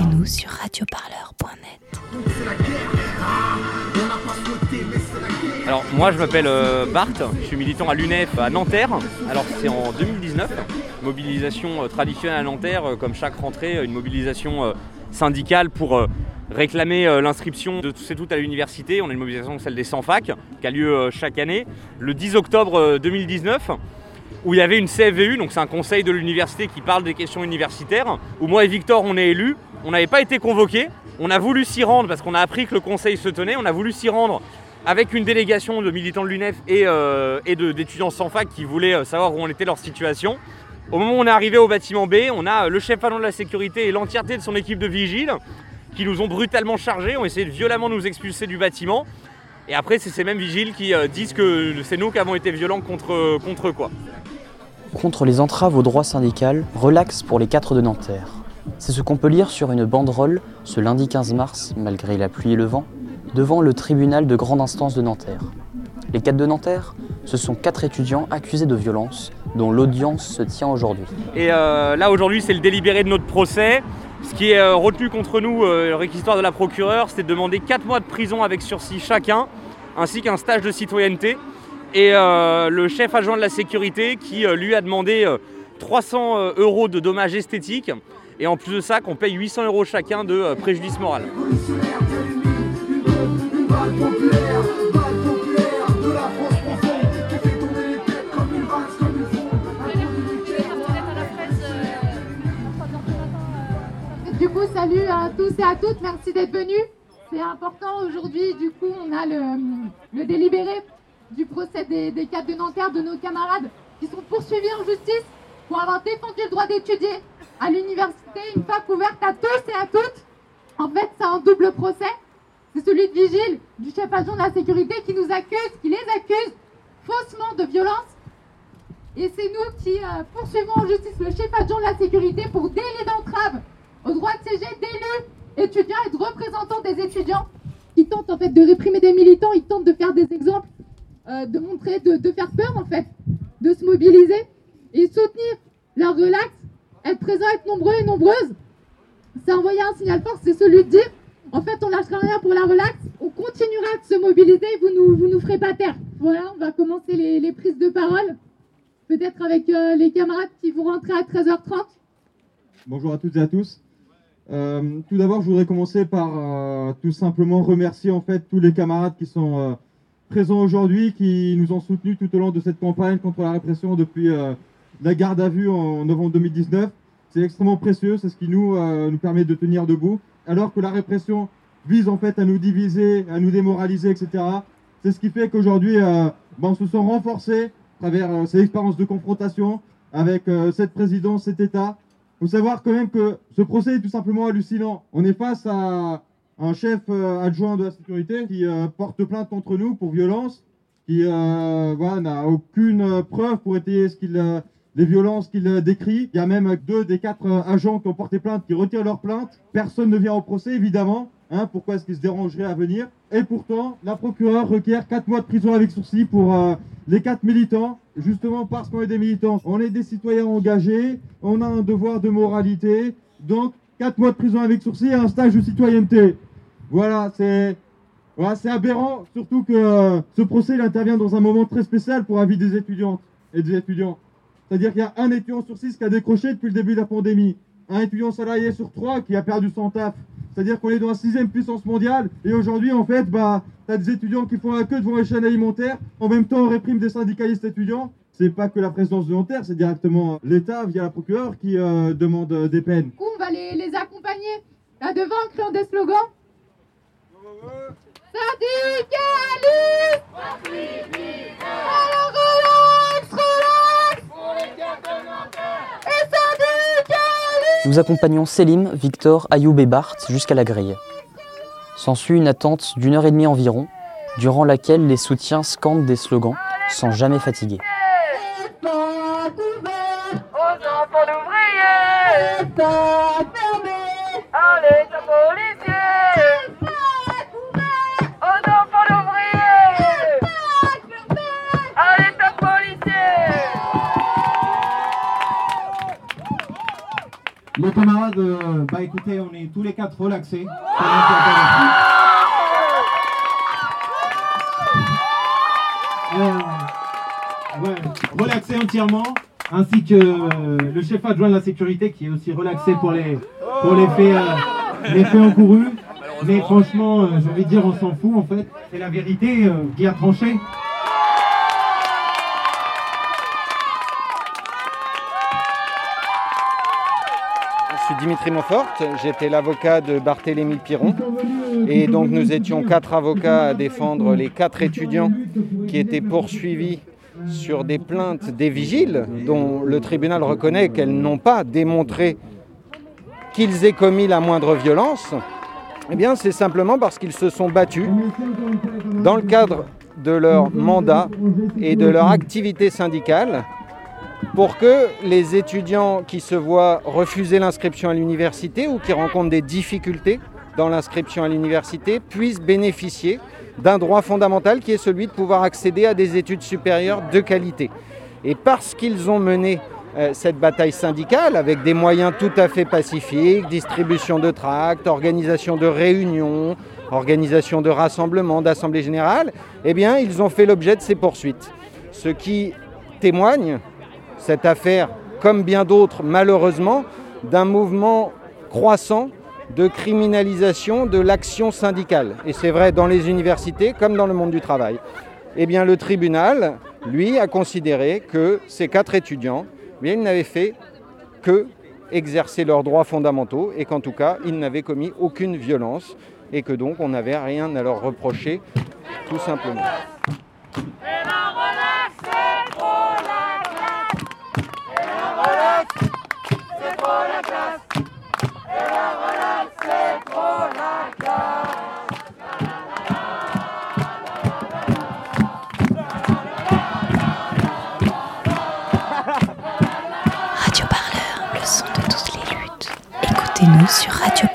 Écoutez-nous sur radioparleur.net. Alors moi je m'appelle euh, Bart, je suis militant à l'UNEF à Nanterre. Alors c'est en 2019, mobilisation euh, traditionnelle à Nanterre, euh, comme chaque rentrée, une mobilisation syndicale pour réclamer l'inscription de tous et toutes à l'université. On a une mobilisation, celle des 100 facs, qui a lieu chaque année. Le 10 octobre 2019, où il y avait une CFVU, donc c'est un conseil de l'université qui parle des questions universitaires, où moi et Victor on est élus. On n'avait pas été convoqués, on a voulu s'y rendre parce qu'on a appris que le conseil se tenait, on a voulu s'y rendre avec une délégation de militants de l'UNEF et, euh, d'étudiants sans fac qui voulaient euh, savoir où en était leur situation. Au moment où on est arrivé au bâtiment B, on a le chef adjoint de la sécurité et l'entièreté de son équipe de vigiles qui nous ont brutalement chargés, ont essayé de violemment nous expulser du bâtiment. Et après, c'est ces mêmes vigiles qui euh, disent que c'est nous qui avons été violents contre, contre. Quoi. Contre les entraves au droit syndical, relax pour les quatre de Nanterre. C'est ce qu'on peut lire sur une banderole ce lundi 15 mars, malgré la pluie et le vent, devant le tribunal de grande instance de Nanterre. Les quatre de Nanterre, ce sont quatre étudiants accusés de violence dont l'audience se tient aujourd'hui. Et euh, là aujourd'hui c'est le délibéré de notre procès. Ce qui est euh, retenu contre nous, euh, le réquisitoire de la procureure, c'est de demander 4 mois de prison avec sursis chacun, ainsi qu'un stage de citoyenneté. Et le chef adjoint de la sécurité qui lui a demandé 300 euros de dommages esthétiques et en plus de ça qu'on paye 800 euros chacun de préjudice moral. Du coup, salut à tous et à toutes, merci d'être venus. C'est important aujourd'hui, du coup, on a le, délibéré du procès des, des cadres de Nanterre, de nos camarades qui sont poursuivis en justice pour avoir défendu le droit d'étudier à l'université, une fac ouverte à tous et à toutes. En fait, c'est un double procès. C'est celui de Vigile, du chef agent de la sécurité, qui nous accuse, qui les accuse faussement de violence. Et c'est nous qui euh, poursuivons en justice le chef adjoint de la sécurité pour délit d'entrave au droit de CG d'élus, étudiants et de représentants des étudiants qui tentent en fait de réprimer des militants, ils tentent de faire des exemples, euh, de montrer, de, de, faire peur en fait, de se mobiliser et soutenir leur relax, être présent, être nombreux et nombreuses. C'est envoyer un signal fort, c'est celui de dire en fait, on lâchera rien pour la relax. On continuera de se mobiliser. Vous nous, vous nous ferez pas taire. Voilà, on va commencer les, prises de parole. Peut-être avec euh, les camarades qui vont rentrer à 13h30. Bonjour à toutes et à tous. Euh, tout d'abord, je voudrais commencer par euh, tout simplement remercier en fait tous les camarades qui sont présents aujourd'hui, qui nous ont soutenus tout au long de cette campagne contre la répression depuis la garde à vue en novembre 2019. C'est extrêmement précieux, c'est ce qui nous, nous permet de tenir debout alors que la répression vise en fait à nous diviser, à nous démoraliser, etc. C'est ce qui fait qu'aujourd'hui, euh, ben, on se sent renforcés à travers euh, ces expériences de confrontation avec euh, cette présidence, cet État. Il faut savoir quand même que ce procès est tout simplement hallucinant. On est face à un chef adjoint de la sécurité qui porte plainte contre nous pour violence, qui n'a aucune preuve pour étayer ce qu'il les violences qu'il décrit. Il y a même deux des quatre euh, agents qui ont porté plainte qui retirent leur plainte. Personne ne vient au procès, évidemment. Hein, pourquoi est-ce qu'ils se dérangeraient à venir? Et pourtant, la procureure requiert quatre mois de prison avec sourcil pour euh, les quatre militants, justement parce qu'on est des militants. On est des citoyens engagés, on a un devoir de moralité, donc quatre mois de prison avec sourcil et un stage de citoyenneté. Voilà, c'est aberrant, surtout que euh, ce procès intervient dans un moment très spécial pour la vie des étudiantes et des étudiants. C'est-à-dire qu'il y a un étudiant sur six qui a décroché depuis le début de la pandémie. Un étudiant salarié sur trois qui a perdu son taf. C'est-à-dire qu'on est dans la sixième puissance mondiale. Et aujourd'hui, en fait, bah, tu des étudiants qui font la queue devant les chaînes alimentaires. En même temps, on réprime des syndicalistes étudiants. C'est pas que la présidence de Nanterre, c'est directement l'État via la procureure qui euh, demande euh, des peines. On va les, les accompagner là devant en criant des slogans. Nous accompagnons Selim, Victor, Ayoub et Bart jusqu'à la grille. S'ensuit une attente d'une heure et demie environ, durant laquelle les soutiens scandent des slogans sans jamais fatiguer. Camarades euh, bah écoutez, on est tous les quatre relaxés. Euh, relaxés entièrement, ainsi que euh, le chef adjoint de la sécurité qui est aussi relaxé pour les, pour les faits, les faits encourus. Mais franchement, j'ai envie de dire, on s'en fout en fait. C'est la vérité qui a tranché. Dimitri Montfort, j'étais l'avocat de Barthélémy Piron et donc nous étions quatre avocats à défendre les quatre étudiants qui étaient poursuivis sur des plaintes des vigiles dont le tribunal reconnaît qu'elles n'ont pas démontré qu'ils aient commis la moindre violence. Eh bien, c'est simplement parce qu'ils se sont battus dans le cadre de leur mandat et de leur activité syndicale pour que les étudiants qui se voient refuser l'inscription à l'université ou qui rencontrent des difficultés dans l'inscription à l'université puissent bénéficier d'un droit fondamental qui est celui de pouvoir accéder à des études supérieures de qualité. Et parce qu'ils ont mené euh, cette bataille syndicale avec des moyens tout à fait pacifiques, distribution de tracts, organisation de réunions, organisation de rassemblements, d'assemblées générales, eh bien, ils ont fait l'objet de ces poursuites. Ce qui témoigne, cette affaire, comme bien d'autres, malheureusement, d'un mouvement croissant de criminalisation de l'action syndicale. Et c'est vrai dans les universités comme dans le monde du travail. Eh bien, le tribunal, lui, a considéré que ces quatre étudiants, eh bien, ils n'avaient fait que exercer leurs droits fondamentaux et qu'en tout cas, ils n'avaient commis aucune violence et que donc on n'avait rien à leur reprocher, tout simplement. Sur radioparleur.net.